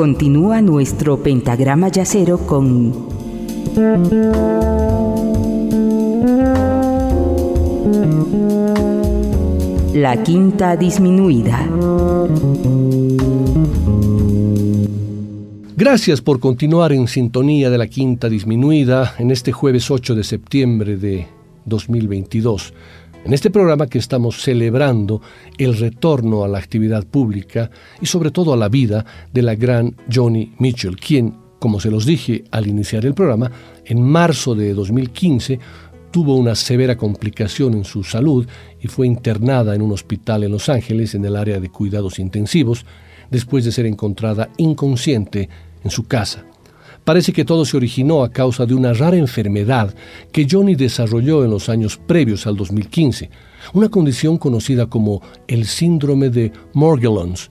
continúa nuestro pentagrama yacero con la quinta disminuida. Gracias por continuar en sintonía de la quinta disminuida en este jueves 8 de septiembre de 2022. En este programa que estamos celebrando el retorno a la actividad pública y sobre todo a la vida de la gran Johnny Mitchell, quien, como se los dije al iniciar el programa, en marzo de 2015 tuvo una severa complicación en su salud y fue internada en un hospital en Los Ángeles en el área de cuidados intensivos después de ser encontrada inconsciente en su casa. Parece que todo se originó a causa de una rara enfermedad que Johnny desarrolló en los años previos al 2015, una condición conocida como el síndrome de Morgellons,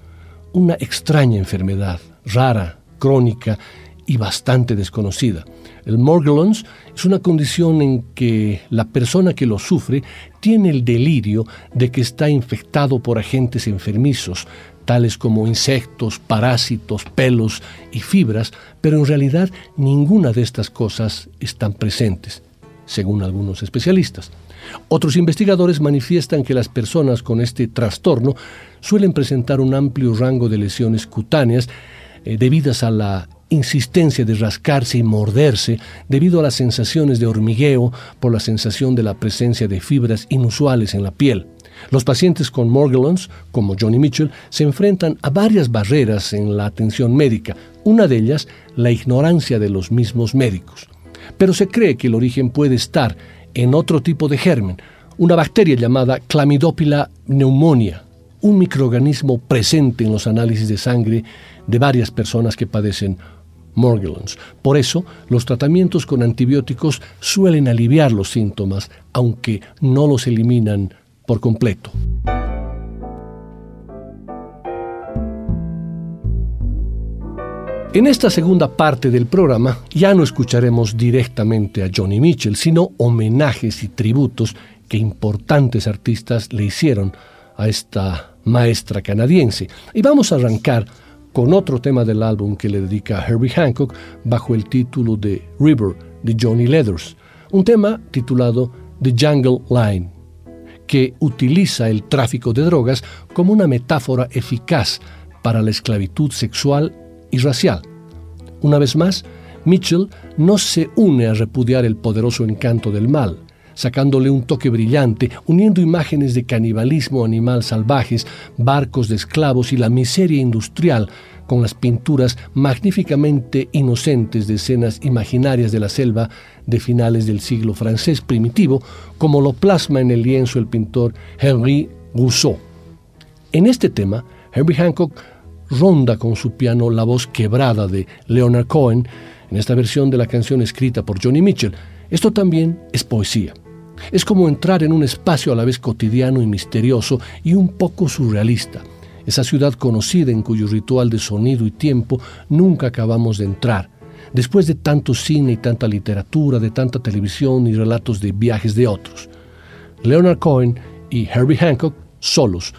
una extraña enfermedad, rara, crónica y bastante desconocida. El Morgellons es una condición en que la persona que lo sufre tiene el delirio de que está infectado por agentes enfermizos, tales como insectos, parásitos, pelos y fibras, pero en realidad ninguna de estas cosas están presentes, según algunos especialistas. Otros investigadores manifiestan que las personas con este trastorno suelen presentar un amplio rango de lesiones cutáneas eh, debidas a la insistencia de rascarse y morderse debido a las sensaciones de hormigueo por la sensación de la presencia de fibras inusuales en la piel. Los pacientes con Morgellons, como Johnny Mitchell, se enfrentan a varias barreras en la atención médica, una de ellas la ignorancia de los mismos médicos. Pero se cree que el origen puede estar en otro tipo de germen, una bacteria llamada Chlamydopila pneumonia, un microorganismo presente en los análisis de sangre de varias personas que padecen Morgellons. Por eso, los tratamientos con antibióticos suelen aliviar los síntomas, aunque no los eliminan por completo. En esta segunda parte del programa ya no escucharemos directamente a Johnny Mitchell, sino homenajes y tributos que importantes artistas le hicieron a esta maestra canadiense. Y vamos a arrancar con otro tema del álbum que le dedica a Herbie Hancock bajo el título de River de Johnny Leathers, un tema titulado The Jungle Line que utiliza el tráfico de drogas como una metáfora eficaz para la esclavitud sexual y racial. Una vez más, Mitchell no se une a repudiar el poderoso encanto del mal, sacándole un toque brillante, uniendo imágenes de canibalismo animal salvajes, barcos de esclavos y la miseria industrial con las pinturas magníficamente inocentes de escenas imaginarias de la selva de finales del siglo francés primitivo, como lo plasma en el lienzo el pintor Henri Rousseau. En este tema, Herbie Hancock ronda con su piano la voz quebrada de Leonard Cohen en esta versión de la canción escrita por Johnny Mitchell. Esto también es poesía. Es como entrar en un espacio a la vez cotidiano y misterioso y un poco surrealista esa ciudad conocida en cuyo ritual de sonido y tiempo nunca acabamos de entrar, después de tanto cine y tanta literatura, de tanta televisión y relatos de viajes de otros. Leonard Cohen y Herbie Hancock solos,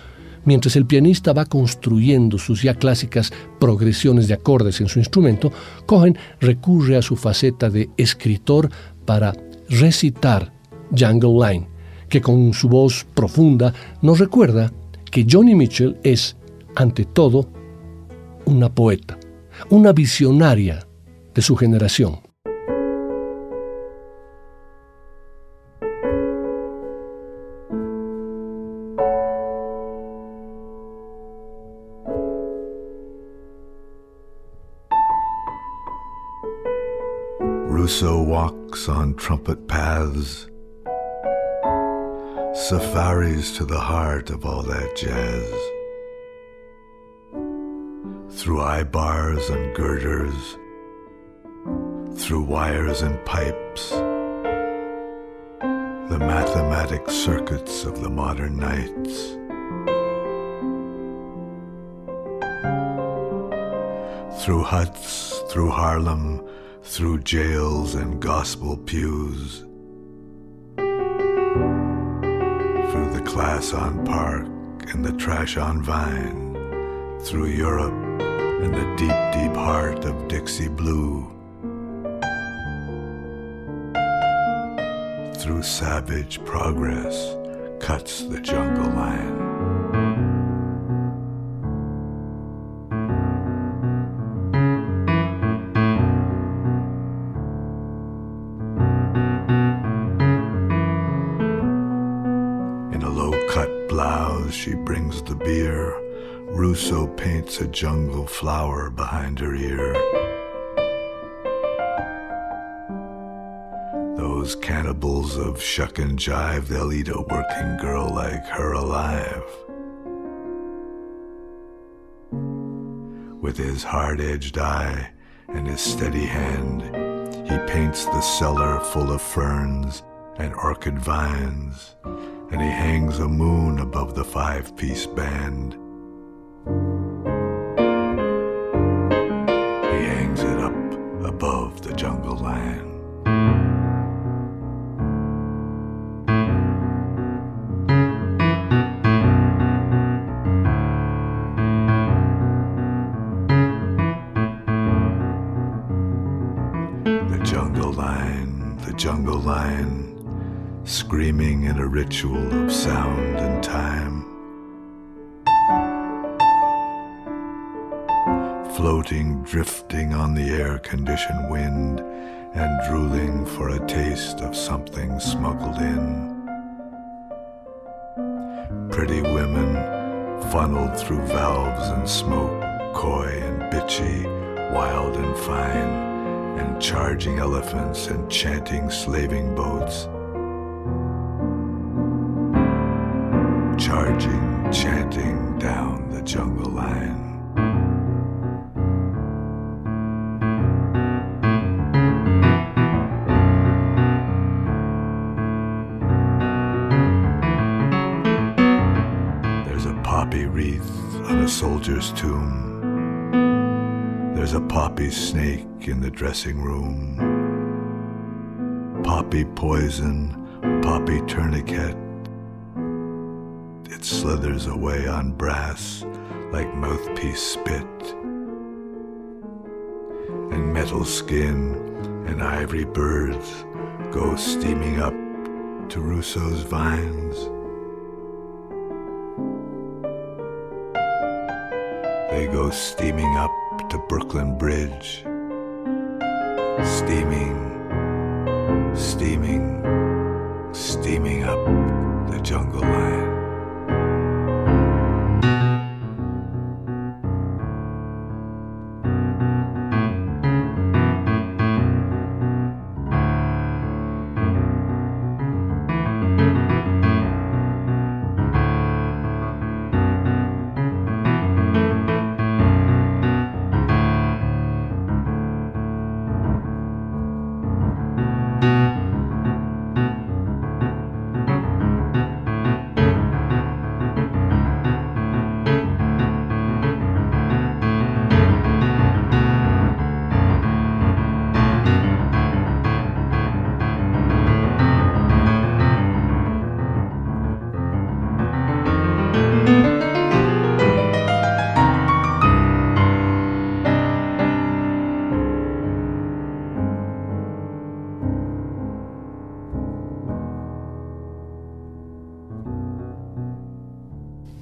mientras el pianista va construyendo sus ya clásicas progresiones de acordes en su instrumento, Cohen recurre a su faceta de escritor para recitar Jungle Line, que con su voz profunda nos recuerda que Johnny Mitchell es, ante todo, una poeta, una visionaria de su generación. Rousseau walks on trumpet paths safaris to the heart of all that jazz. Through eye bars and girders, through wires and pipes, the mathematic circuits of the modern nights. Through huts, through Harlem, through jails and gospel pews through the class on Park and the trash on Vine, through Europe, in the deep, deep heart of Dixie Blue. Through savage progress cuts the jungle line. In a low cut blouse, she brings the beer. Russo paints a jungle flower behind her ear. Those cannibals of shuck and jive, they'll eat a working girl like her alive. With his hard edged eye and his steady hand, he paints the cellar full of ferns and orchid vines and he hangs a moon above the five piece band. Wind, and drooling for a taste of something smuggled in. Pretty women funneled through valves and smoke, coy and bitchy, wild and fine, and charging elephants and chanting slaving boats charging, chanting down the jungle line. Tomb. There's a poppy snake in the dressing room. Poppy poison, poppy tourniquet, it slithers away on brass like mouthpiece spit. And metal skin and ivory birds go steaming up to Russo's vines. They go steaming up to Brooklyn Bridge. Steaming, steaming, steaming up the jungle line.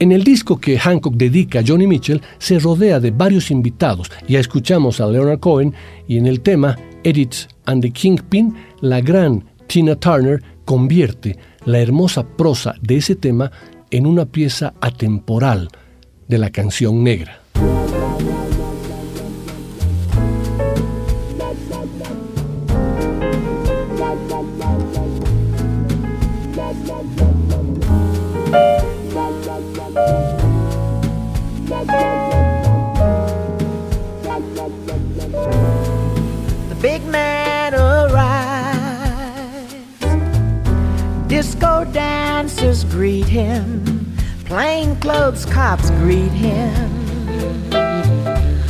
En el disco que Hancock dedica a Johnny Mitchell se rodea de varios invitados. Ya escuchamos a Leonard Cohen y en el tema Edith and the Kingpin, la gran Tina Turner convierte la hermosa prosa de ese tema en una pieza atemporal de la canción negra. Greet him, plainclothes cops greet him.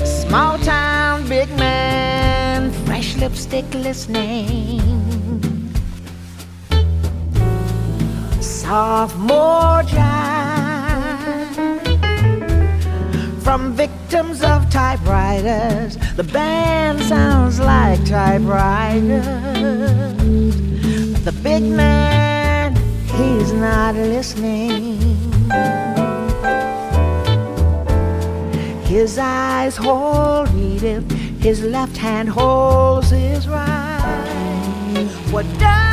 Small town big man, fresh lipstick listening. Sophomore jive from victims of typewriters. The band sounds like typewriters. The big man, he's not listening. His eyes hold Edith, his left hand holds his right. What does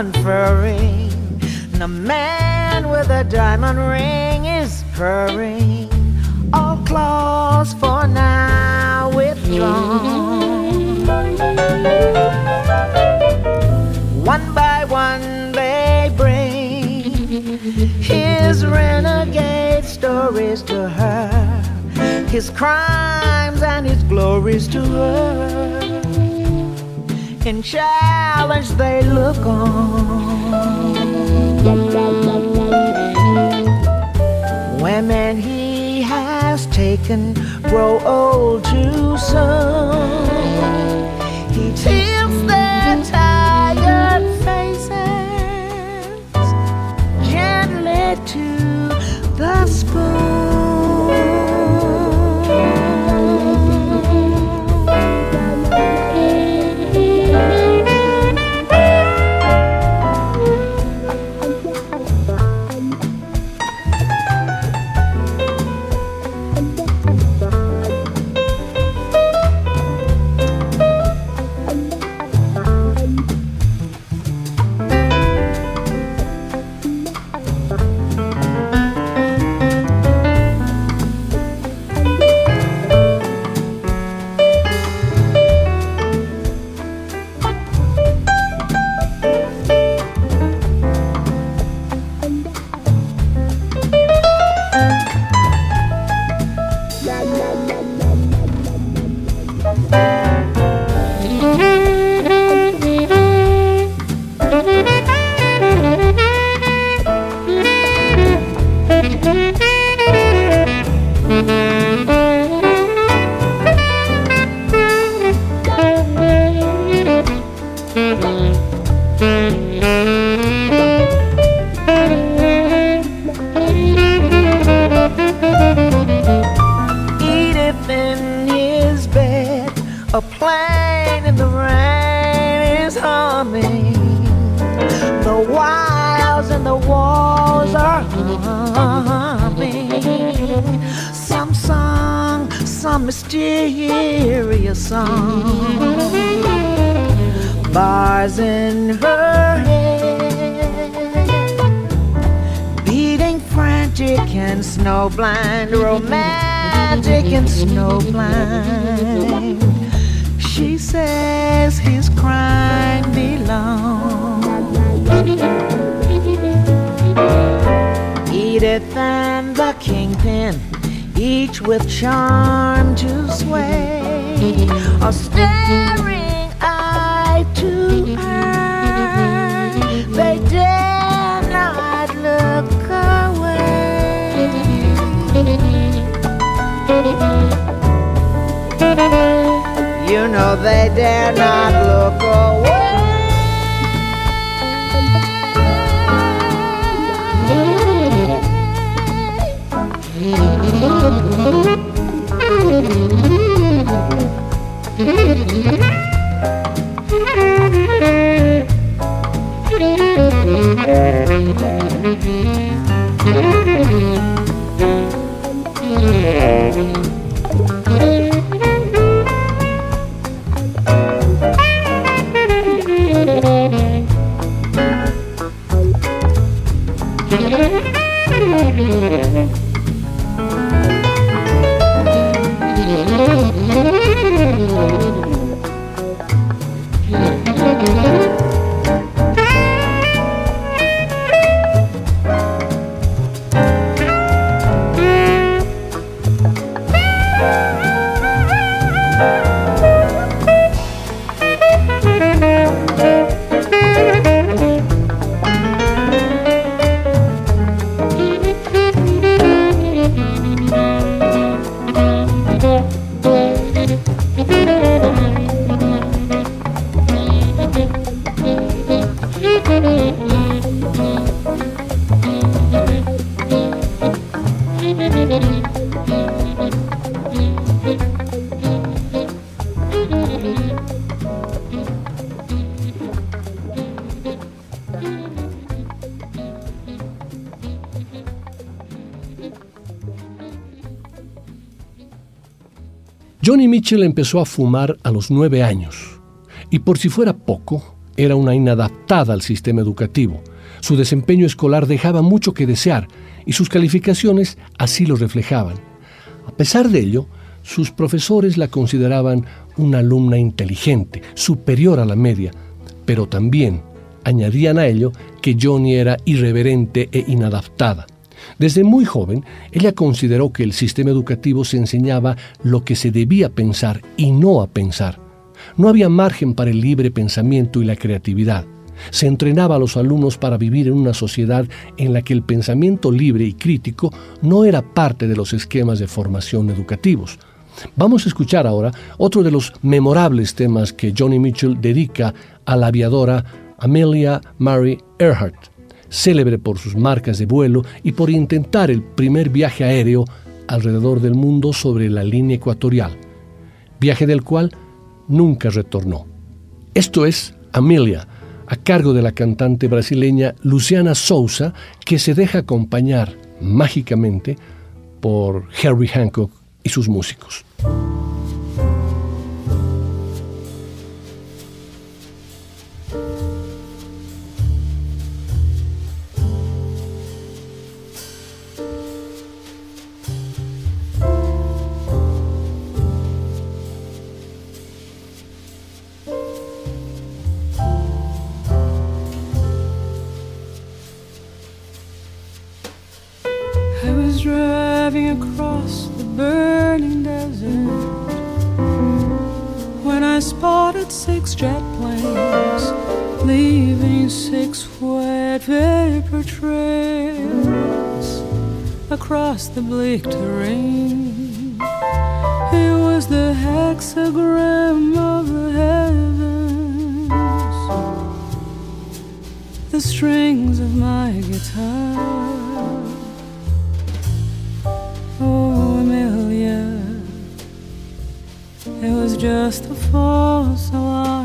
conferring. The man with a diamond ring is purring. All claws for now withdrawn. One by one they bring his renegade stories to her, his crimes and his glories to her. In challenge they look on. Women he has taken grow old too soon. Thank you. Mitchell empezó a fumar a los nueve años y por si fuera poco, era una inadaptada al sistema educativo. Su desempeño escolar dejaba mucho que desear y sus calificaciones así lo reflejaban. A pesar de ello, sus profesores la consideraban una alumna inteligente, superior a la media, pero también añadían a ello que Johnny era irreverente e inadaptada. Desde muy joven, ella consideró que el sistema educativo se enseñaba lo que se debía pensar y no a pensar. No había margen para el libre pensamiento y la creatividad. Se entrenaba a los alumnos para vivir en una sociedad en la que el pensamiento libre y crítico no era parte de los esquemas de formación educativos. Vamos a escuchar ahora otro de los memorables temas que Johnny Mitchell dedica a la aviadora Amelia Mary Earhart célebre por sus marcas de vuelo y por intentar el primer viaje aéreo alrededor del mundo sobre la línea ecuatorial, viaje del cual nunca retornó. Esto es Amelia, a cargo de la cantante brasileña Luciana Souza, que se deja acompañar mágicamente por Harry Hancock y sus músicos. The bleak terrain. It was the hexagram of the heavens, the strings of my guitar. Oh, Amelia, it was just a false alarm.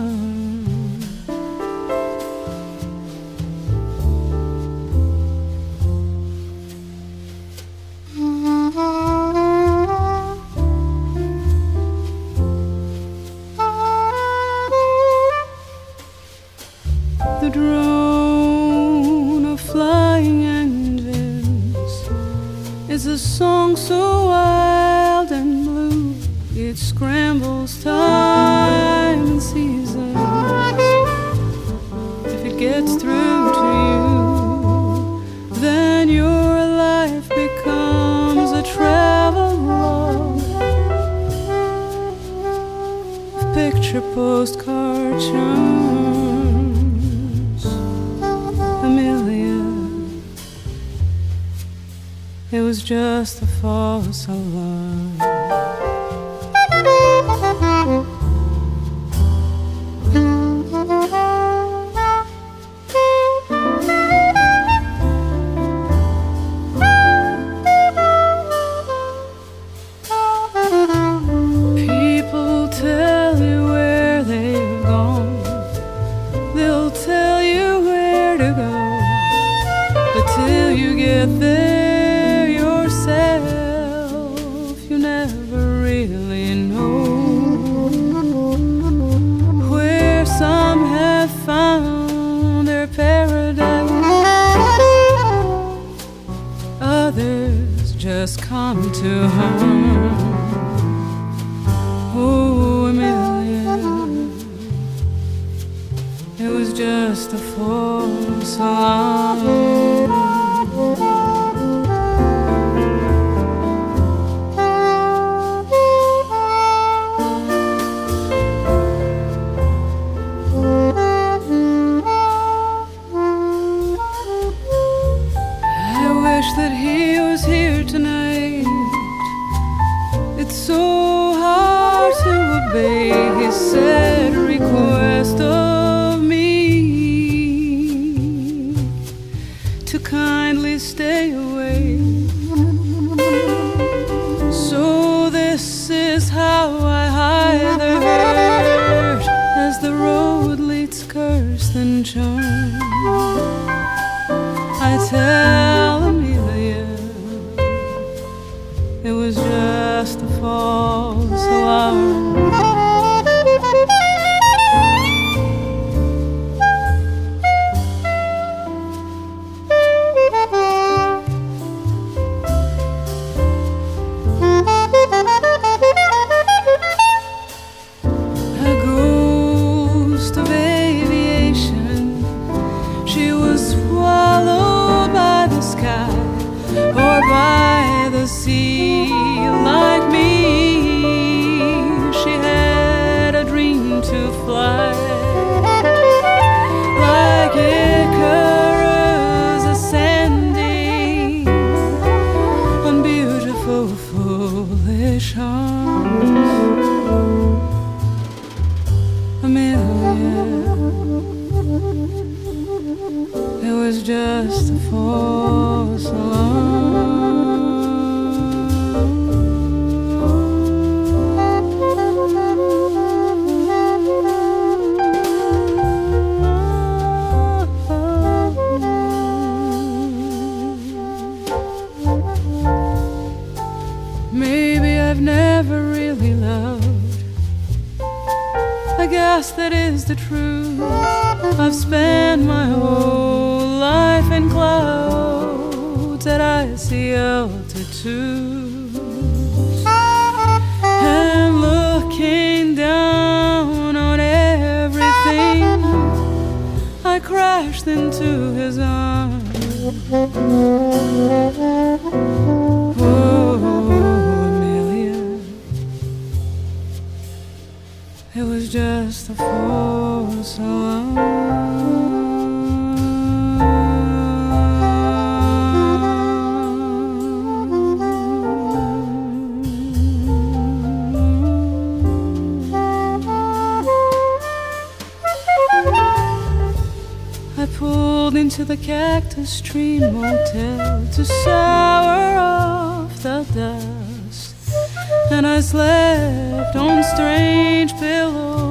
Slept on strange pillows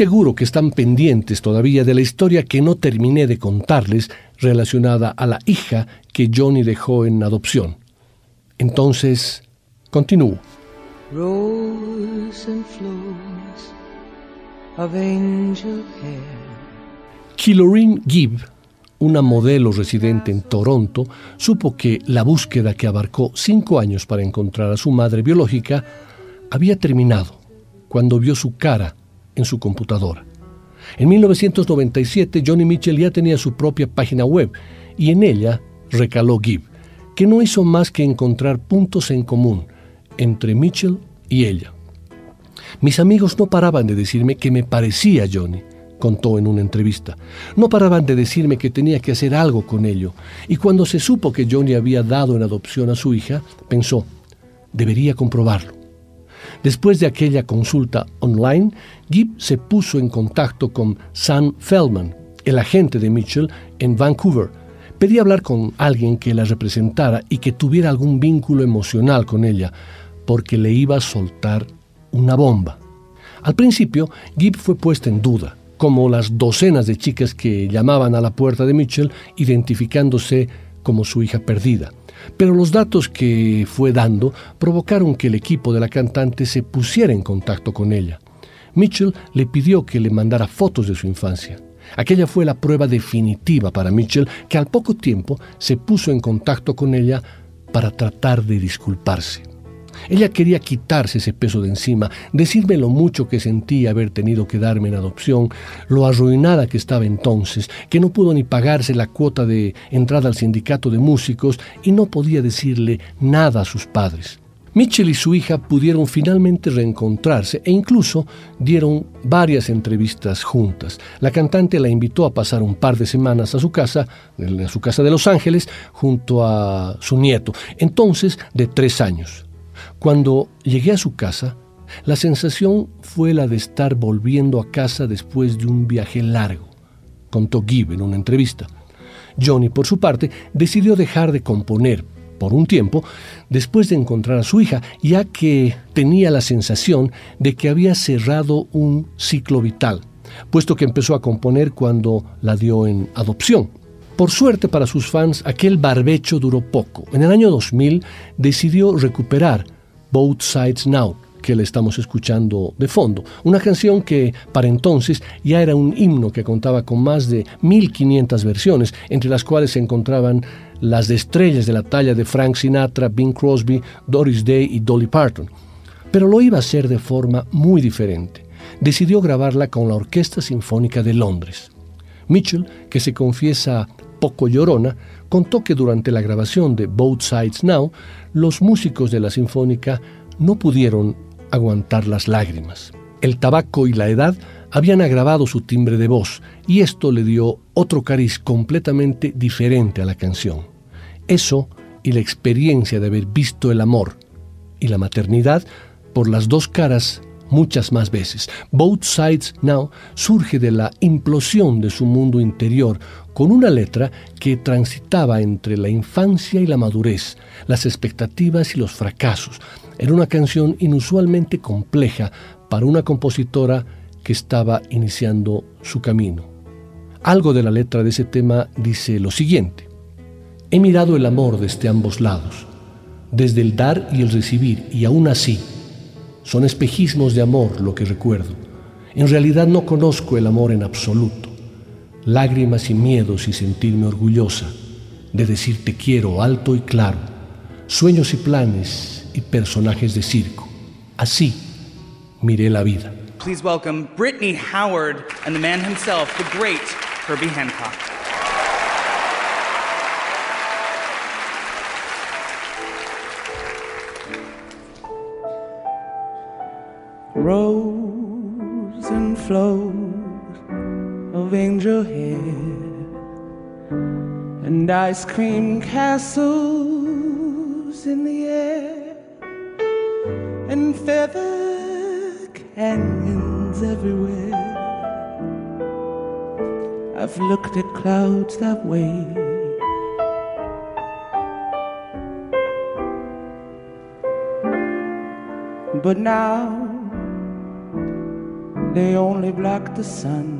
seguro que están pendientes todavía de la historia que no terminé de contarles relacionada a la hija que Johnny dejó en adopción. Entonces, continúo. Kiloreen Gibb, una modelo residente en Toronto, supo que la búsqueda que abarcó cinco años para encontrar a su madre biológica había terminado cuando vio su cara en su computadora. En 1997 Johnny Mitchell ya tenía su propia página web y en ella recaló Gibb, que no hizo más que encontrar puntos en común entre Mitchell y ella. Mis amigos no paraban de decirme que me parecía Johnny, contó en una entrevista. No paraban de decirme que tenía que hacer algo con ello, y cuando se supo que Johnny había dado en adopción a su hija, pensó, debería comprobarlo. Después de aquella consulta online, Gibb se puso en contacto con Sam Feldman, el agente de Mitchell en Vancouver. Pedía hablar con alguien que la representara y que tuviera algún vínculo emocional con ella, porque le iba a soltar una bomba. Al principio, Gibb fue puesta en duda, como las docenas de chicas que llamaban a la puerta de Mitchell identificándose como su hija perdida. Pero los datos que fue dando provocaron que el equipo de la cantante se pusiera en contacto con ella. Mitchell le pidió que le mandara fotos de su infancia. Aquella fue la prueba definitiva para Mitchell, que al poco tiempo se puso en contacto con ella para tratar de disculparse. Ella quería quitarse ese peso de encima, decirme lo mucho que sentía haber tenido que darme en adopción, lo arruinada que estaba entonces, que no pudo ni pagarse la cuota de entrada al sindicato de músicos y no podía decirle nada a sus padres. Mitchell y su hija pudieron finalmente reencontrarse e incluso dieron varias entrevistas juntas. La cantante la invitó a pasar un par de semanas a su casa, a su casa de Los Ángeles, junto a su nieto, entonces de tres años. Cuando llegué a su casa, la sensación fue la de estar volviendo a casa después de un viaje largo, contó Gibb en una entrevista. Johnny, por su parte, decidió dejar de componer por un tiempo después de encontrar a su hija, ya que tenía la sensación de que había cerrado un ciclo vital, puesto que empezó a componer cuando la dio en adopción. Por suerte para sus fans, aquel barbecho duró poco. En el año 2000 decidió recuperar Both Sides Now, que le estamos escuchando de fondo. Una canción que para entonces ya era un himno que contaba con más de 1500 versiones, entre las cuales se encontraban las de estrellas de la talla de Frank Sinatra, Bing Crosby, Doris Day y Dolly Parton. Pero lo iba a hacer de forma muy diferente. Decidió grabarla con la Orquesta Sinfónica de Londres. Mitchell, que se confiesa poco llorona, contó que durante la grabación de Both Sides Now, los músicos de la Sinfónica no pudieron aguantar las lágrimas. El tabaco y la edad habían agravado su timbre de voz y esto le dio otro cariz completamente diferente a la canción. Eso y la experiencia de haber visto el amor y la maternidad por las dos caras muchas más veces. Both Sides Now surge de la implosión de su mundo interior con una letra que transitaba entre la infancia y la madurez, las expectativas y los fracasos. Era una canción inusualmente compleja para una compositora que estaba iniciando su camino. Algo de la letra de ese tema dice lo siguiente. He mirado el amor desde ambos lados, desde el dar y el recibir, y aún así, son espejismos de amor lo que recuerdo. En realidad no conozco el amor en absoluto. Lágrimas y miedos y sentirme orgullosa de decir te quiero alto y claro. Sueños y planes y personajes de circo. Así miré la vida. Please welcome Brittany Howard and the man himself, the great Herbie Hancock. Rose and flows of angel hair and ice cream castles in the air and feather canyons everywhere. I've looked at clouds that way. But now they only block the sun.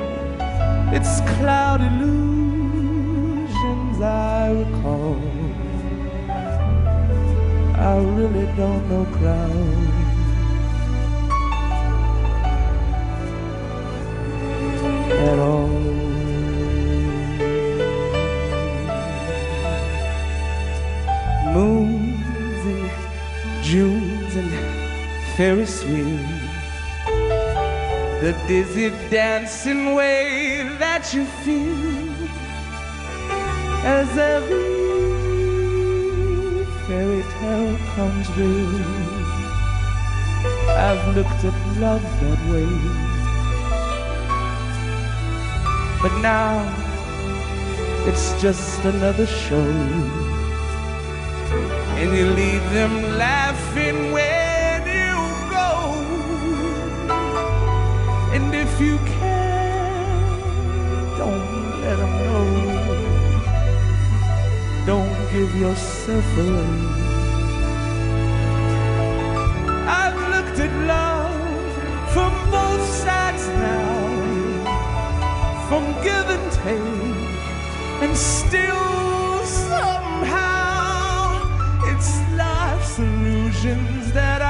it's cloud illusions I recall. I really don't know clouds at all. Moons and Junes and Ferris wheels the dizzy dancing way that you feel as every fairy tale comes true. I've looked at love that way. But now it's just another show. And you leave them laughing when you go. And if you can, don't let them know. Don't give yourself away. I've looked at love from both sides now, from give and take, and still somehow it's life's illusions that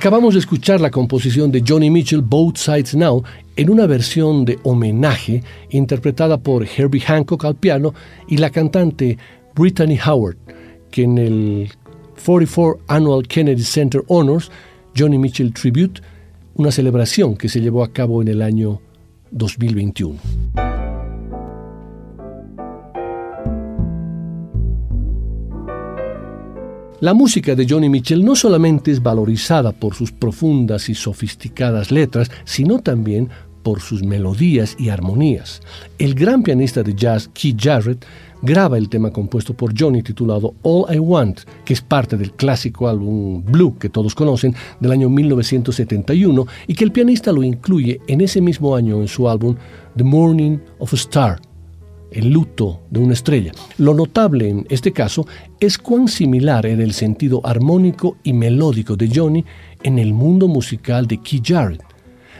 Acabamos de escuchar la composición de Johnny Mitchell, Both Sides Now, en una versión de homenaje interpretada por Herbie Hancock al piano y la cantante Brittany Howard, que en el 44 Annual Kennedy Center Honors, Johnny Mitchell Tribute, una celebración que se llevó a cabo en el año 2021. La música de Johnny Mitchell no solamente es valorizada por sus profundas y sofisticadas letras, sino también por sus melodías y armonías. El gran pianista de jazz Keith Jarrett graba el tema compuesto por Johnny titulado All I Want, que es parte del clásico álbum Blue que todos conocen del año 1971 y que el pianista lo incluye en ese mismo año en su álbum The Morning of a Star, el luto de una estrella. Lo notable en este caso es cuán similar era el sentido armónico y melódico de Johnny en el mundo musical de Keith Jarrett.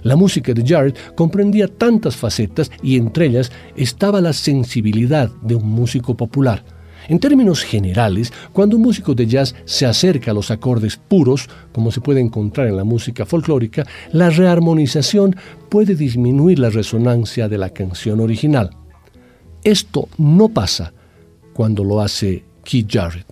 La música de Jarrett comprendía tantas facetas y entre ellas estaba la sensibilidad de un músico popular. En términos generales, cuando un músico de jazz se acerca a los acordes puros, como se puede encontrar en la música folclórica, la rearmonización puede disminuir la resonancia de la canción original. Esto no pasa cuando lo hace Keith Jarrett.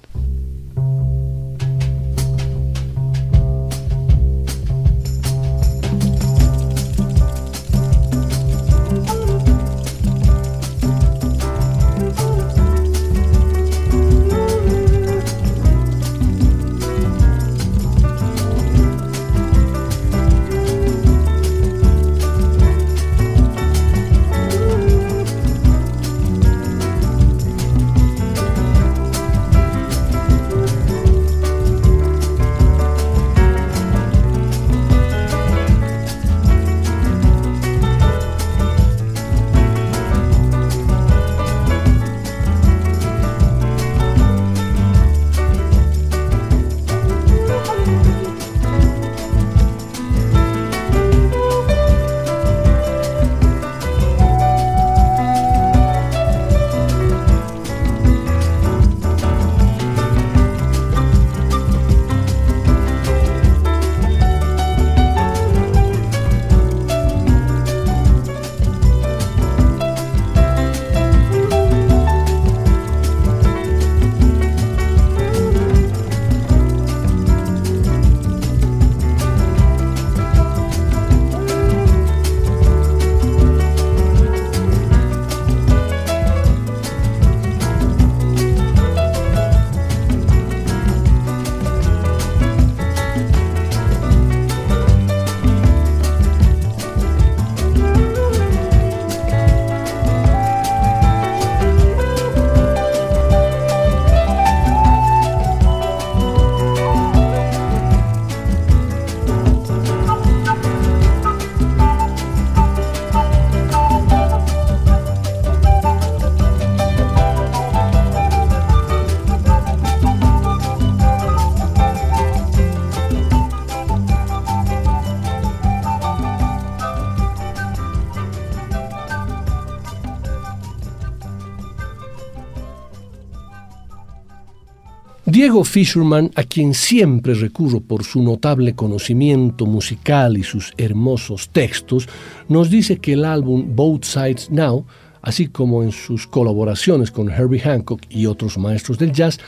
Diego Fisherman, a quien siempre recurro por su notable conocimiento musical y sus hermosos textos, nos dice que el álbum Both Sides Now, así como en sus colaboraciones con Herbie Hancock y otros maestros del jazz,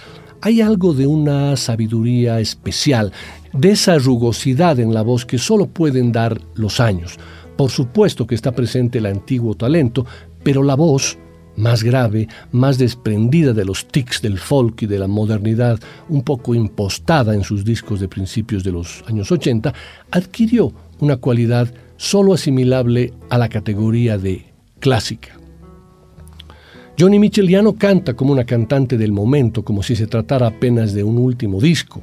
hay algo de una sabiduría especial, de esa rugosidad en la voz que solo pueden dar los años. Por supuesto que está presente el antiguo talento, pero la voz, más grave, más desprendida de los tics del folk y de la modernidad, un poco impostada en sus discos de principios de los años 80, adquirió una cualidad solo asimilable a la categoría de clásica. Johnny Mitchell ya no canta como una cantante del momento, como si se tratara apenas de un último disco.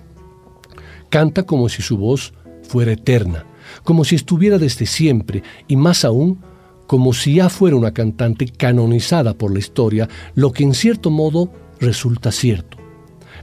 Canta como si su voz fuera eterna, como si estuviera desde siempre y más aún como si ya fuera una cantante canonizada por la historia, lo que en cierto modo resulta cierto.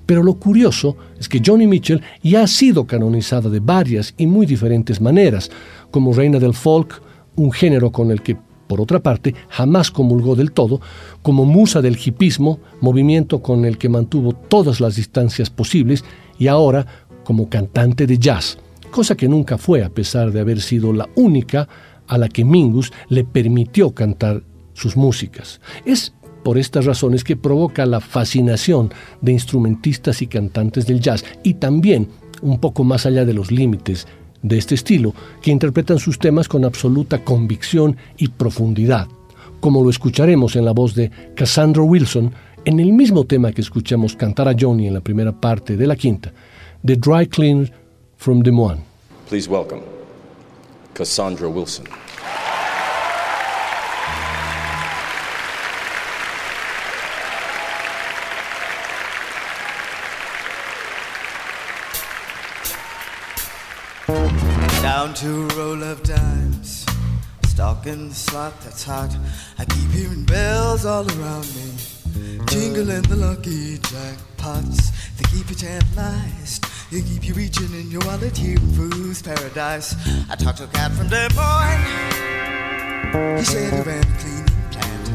Pero lo curioso es que Johnny Mitchell ya ha sido canonizada de varias y muy diferentes maneras, como reina del folk, un género con el que, por otra parte, jamás comulgó del todo, como musa del hipismo, movimiento con el que mantuvo todas las distancias posibles, y ahora como cantante de jazz, cosa que nunca fue a pesar de haber sido la única a la que Mingus le permitió cantar sus músicas. Es por estas razones que provoca la fascinación de instrumentistas y cantantes del jazz y también, un poco más allá de los límites de este estilo, que interpretan sus temas con absoluta convicción y profundidad, como lo escucharemos en la voz de Cassandra Wilson en el mismo tema que escuchamos cantar a Johnny en la primera parte de la quinta, The Dry Cleaner from Des Moines. Please welcome Cassandra Wilson. Down to a roll of dimes, stalking the slot that's hot. I keep hearing bells all around me, jingling the lucky jackpots. They keep you tantalized they keep you reaching in your wallet here in Food's Paradise. I talked to a cat from Des Moines. He said he ran a cleaning plant.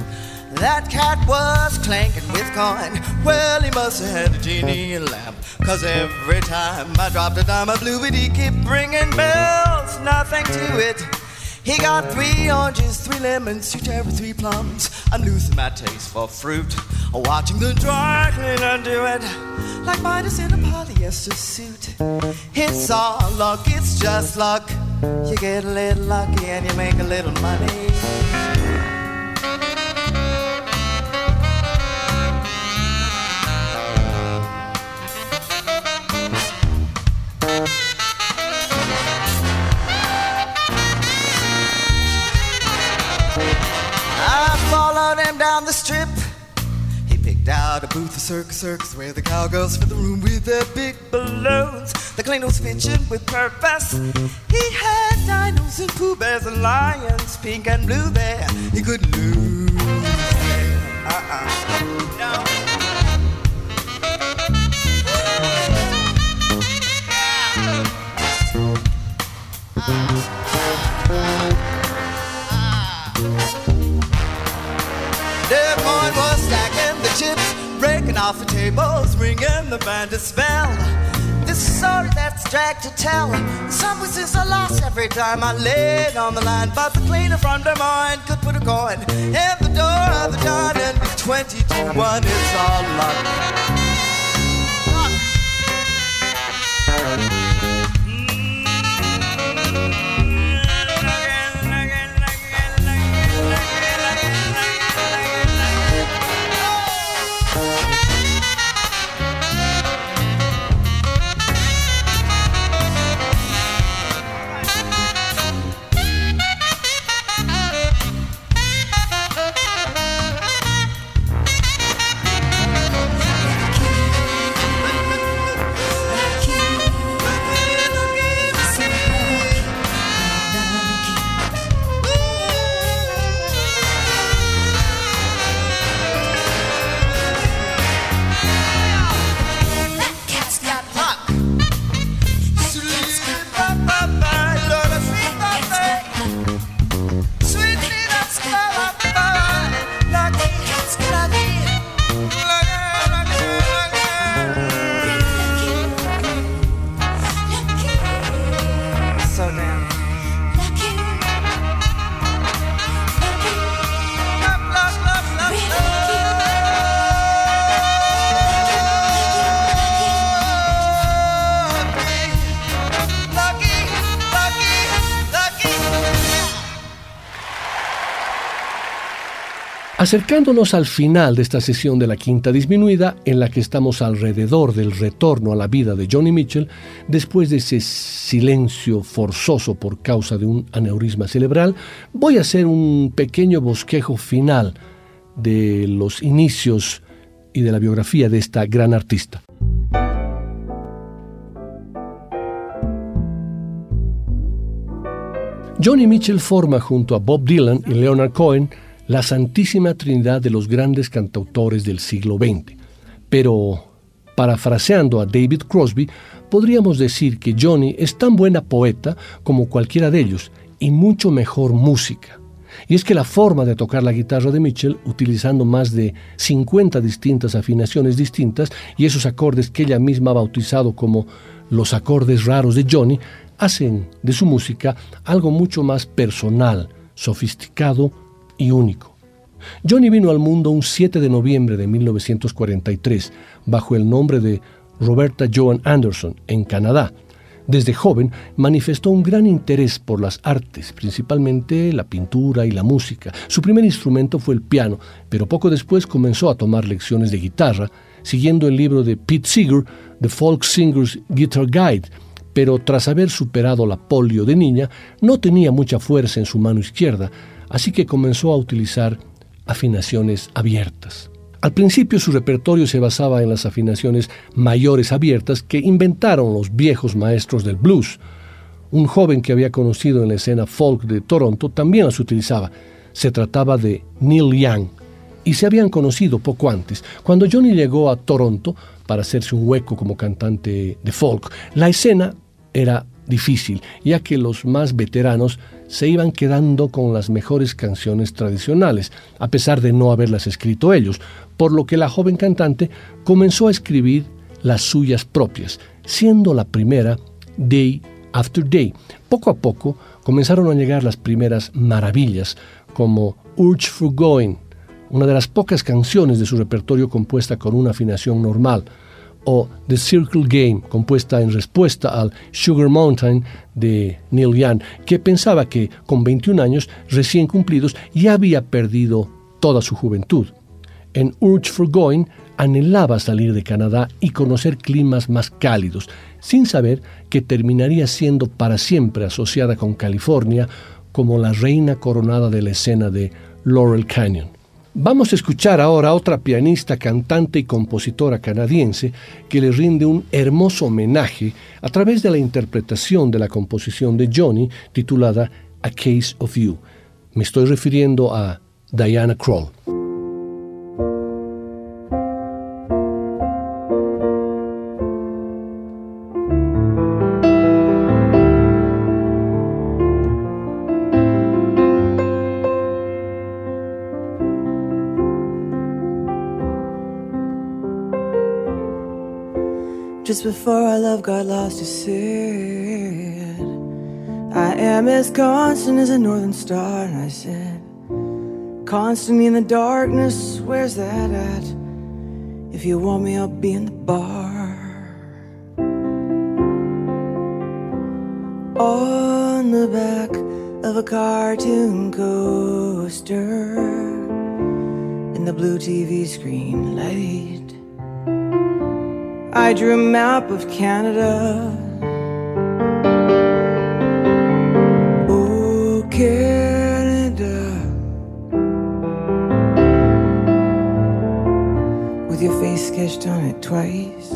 That cat was clanking with coin. Well, he must have had a genie lamp. Cause every time I dropped a dime, I blew it. He kept ringing bells, nothing to it. He got three oranges, three lemons, two cherries, three plums. I'm losing my taste for fruit. Watching the dry cleaner do it like Midas in a polyester suit. It's all luck, it's just luck. You get a little lucky and you make a little money. Down the strip He picked out a booth, a circus, circus, where the cowgirls fill the room with their big balloons. The cleaner was pitching with purpose. He had dinos and pooh bears and lions, pink and blue there. He couldn't lose. Uh-uh. No. Stacking the chips, breaking off the tables, ringing the band a spell. This is a story that's dragged to tell. Some witnesses are lost every time I laid on the line, but the cleaner from Des Moines could put a coin in the door of the dawn, and with 20 to 1, it's all luck. Acercándonos al final de esta sesión de la quinta disminuida, en la que estamos alrededor del retorno a la vida de Johnny Mitchell, después de ese silencio forzoso por causa de un aneurisma cerebral, voy a hacer un pequeño bosquejo final de los inicios y de la biografía de esta gran artista. Johnny Mitchell forma junto a Bob Dylan y Leonard Cohen la santísima trinidad de los grandes cantautores del siglo XX. Pero, parafraseando a David Crosby, podríamos decir que Johnny es tan buena poeta como cualquiera de ellos y mucho mejor música. Y es que la forma de tocar la guitarra de Mitchell, utilizando más de 50 distintas afinaciones distintas y esos acordes que ella misma ha bautizado como los acordes raros de Johnny, hacen de su música algo mucho más personal, sofisticado y único. Johnny vino al mundo un 7 de noviembre de 1943 bajo el nombre de Roberta Joan Anderson en Canadá. Desde joven manifestó un gran interés por las artes, principalmente la pintura y la música. Su primer instrumento fue el piano, pero poco después comenzó a tomar lecciones de guitarra, siguiendo el libro de Pete Seeger, The Folk Singer's Guitar Guide, pero tras haber superado la polio de niña, no tenía mucha fuerza en su mano izquierda, así que comenzó a utilizar afinaciones abiertas. Al principio su repertorio se basaba en las afinaciones mayores abiertas que inventaron los viejos maestros del blues. Un joven que había conocido en la escena folk de Toronto también las utilizaba. Se trataba de Neil Young y se habían conocido poco antes. Cuando Johnny llegó a Toronto para hacerse un hueco como cantante de folk, la escena era difícil, ya que los más veteranos se iban quedando con las mejores canciones tradicionales, a pesar de no haberlas escrito ellos, por lo que la joven cantante comenzó a escribir las suyas propias, siendo la primera Day After Day. Poco a poco comenzaron a llegar las primeras maravillas, como Urge for Going, una de las pocas canciones de su repertorio compuesta con una afinación normal, o The Circle Game, compuesta en respuesta al Sugar Mountain de Neil Young, que pensaba que con 21 años recién cumplidos ya había perdido toda su juventud. En Urge for Going anhelaba salir de Canadá y conocer climas más cálidos, sin saber que terminaría siendo para siempre asociada con California como la reina coronada de la escena de Laurel Canyon. Vamos a escuchar ahora a otra pianista, cantante y compositora canadiense que le rinde un hermoso homenaje a través de la interpretación de la composición de Johnny titulada A Case of You. Me estoy refiriendo a Diana Krall. Just before our love got lost, you said, I am as constant as a northern star. And I said, Constantly in the darkness, where's that at? If you want me, I'll be in the bar. On the back of a cartoon coaster, in the blue TV screen light. I drew a map of Canada. Oh, Canada. With your face sketched on it twice.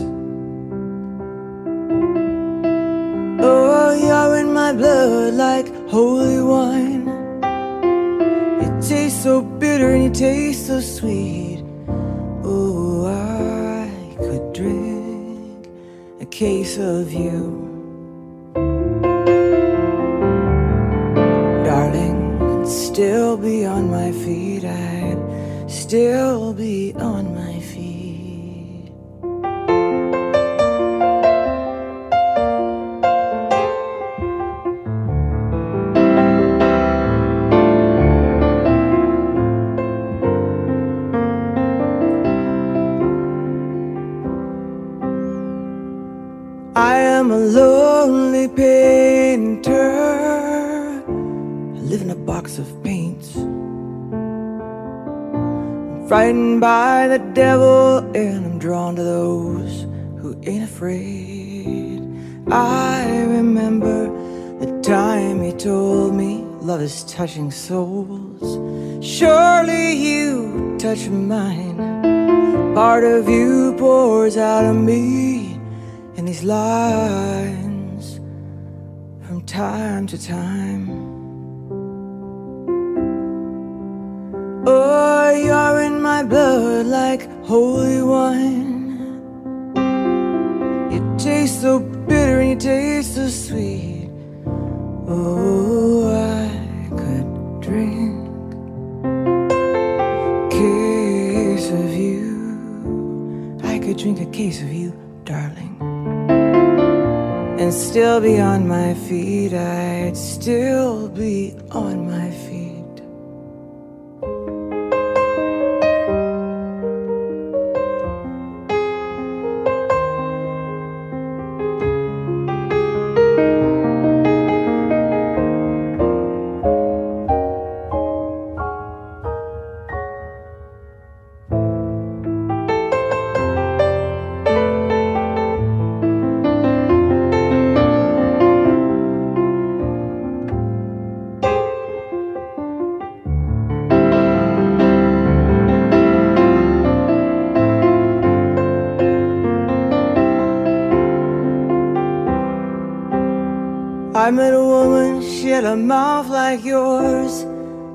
Oh, you're in my blood like holy wine. It tastes so bitter and you taste so sweet. Case of you. Darling, still be on my feet, I'd still be live in a box of paints. I'm frightened by the devil, and I'm drawn to those who ain't afraid. I remember the time he told me love is touching souls. Surely you touch mine. Part of you pours out of me in these lines from time to time. Blood like holy wine. You taste so bitter and you taste so sweet. Oh, I could drink a case of you. I could drink a case of you, darling. And still be on my feet. I'd still be on my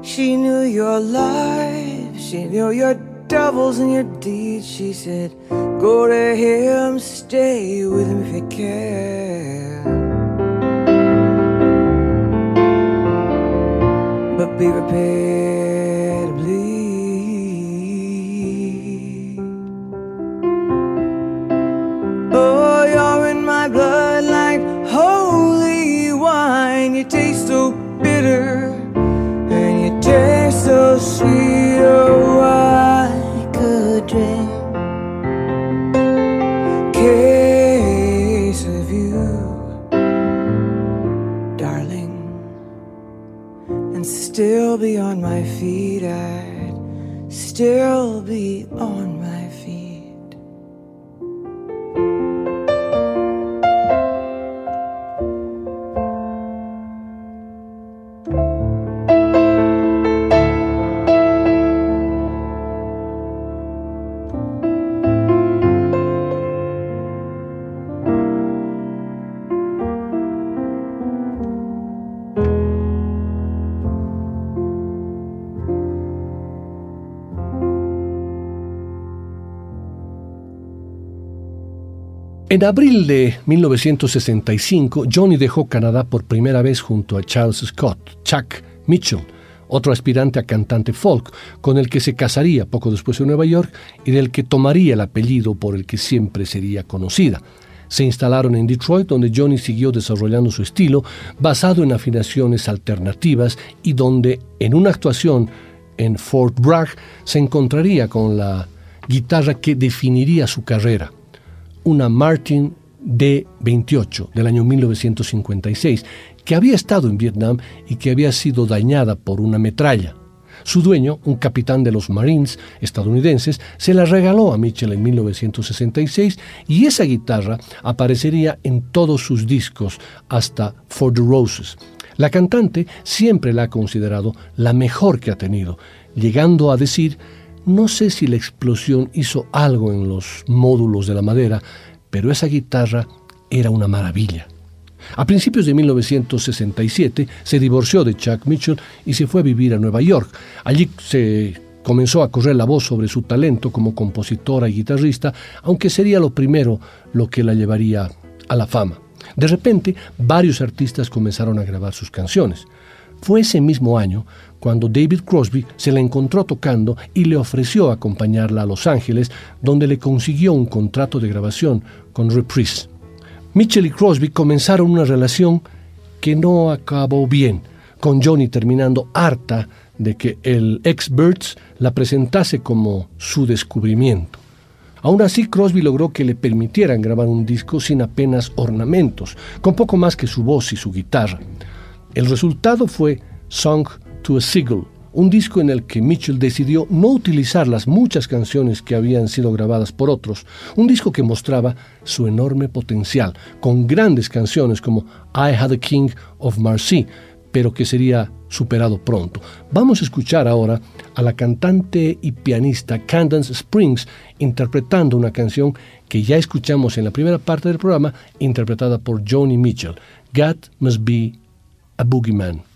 She knew your life, she knew your devils and your deeds. She said, Go to him, stay with him if you can. But be prepared still be on my feet. I'd still be on En abril de 1965, Johnny dejó Canadá por primera vez junto a Charles Scott, Chuck Mitchell, otro aspirante a cantante folk, con el que se casaría poco después en Nueva York y del que tomaría el apellido por el que siempre sería conocida. Se instalaron en Detroit, donde Johnny siguió desarrollando su estilo basado en afinaciones alternativas y donde en una actuación en Fort Bragg se encontraría con la guitarra que definiría su carrera una Martin D-28 del año 1956, que había estado en Vietnam y que había sido dañada por una metralla. Su dueño, un capitán de los Marines estadounidenses, se la regaló a Mitchell en 1966 y esa guitarra aparecería en todos sus discos hasta For the Roses. La cantante siempre la ha considerado la mejor que ha tenido, llegando a decir no sé si la explosión hizo algo en los módulos de la madera, pero esa guitarra era una maravilla. A principios de 1967 se divorció de Chuck Mitchell y se fue a vivir a Nueva York. Allí se comenzó a correr la voz sobre su talento como compositora y guitarrista, aunque sería lo primero lo que la llevaría a la fama. De repente, varios artistas comenzaron a grabar sus canciones. Fue ese mismo año cuando David Crosby se la encontró tocando y le ofreció acompañarla a Los Ángeles, donde le consiguió un contrato de grabación con Reprise. Mitchell y Crosby comenzaron una relación que no acabó bien, con Johnny terminando harta de que el ex Birds la presentase como su descubrimiento. Aún así, Crosby logró que le permitieran grabar un disco sin apenas ornamentos, con poco más que su voz y su guitarra. El resultado fue Song to a Seagull, un disco en el que Mitchell decidió no utilizar las muchas canciones que habían sido grabadas por otros, un disco que mostraba su enorme potencial, con grandes canciones como I Had a King of Marcy, pero que sería superado pronto. Vamos a escuchar ahora a la cantante y pianista Candance Springs interpretando una canción que ya escuchamos en la primera parte del programa, interpretada por Joni Mitchell. God must be a boogeyman.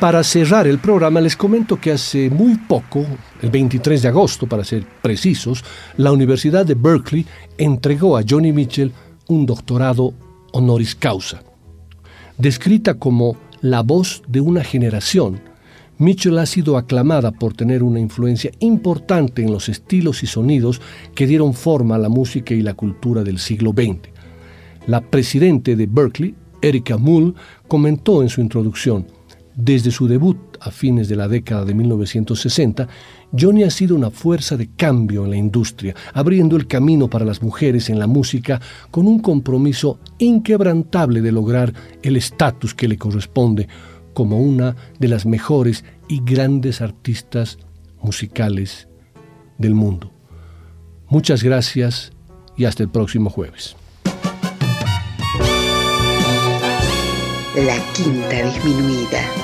Para cerrar el programa les comento que hace muy poco, el 23 de agosto para ser precisos, la Universidad de Berkeley entregó a Johnny Mitchell un doctorado honoris causa. Descrita como la voz de una generación, Mitchell ha sido aclamada por tener una influencia importante en los estilos y sonidos que dieron forma a la música y la cultura del siglo XX. La presidente de Berkeley, Erika Mull, comentó en su introducción, desde su debut a fines de la década de 1960, Johnny ha sido una fuerza de cambio en la industria, abriendo el camino para las mujeres en la música con un compromiso inquebrantable de lograr el estatus que le corresponde como una de las mejores y grandes artistas musicales del mundo. Muchas gracias y hasta el próximo jueves. La Quinta Disminuida.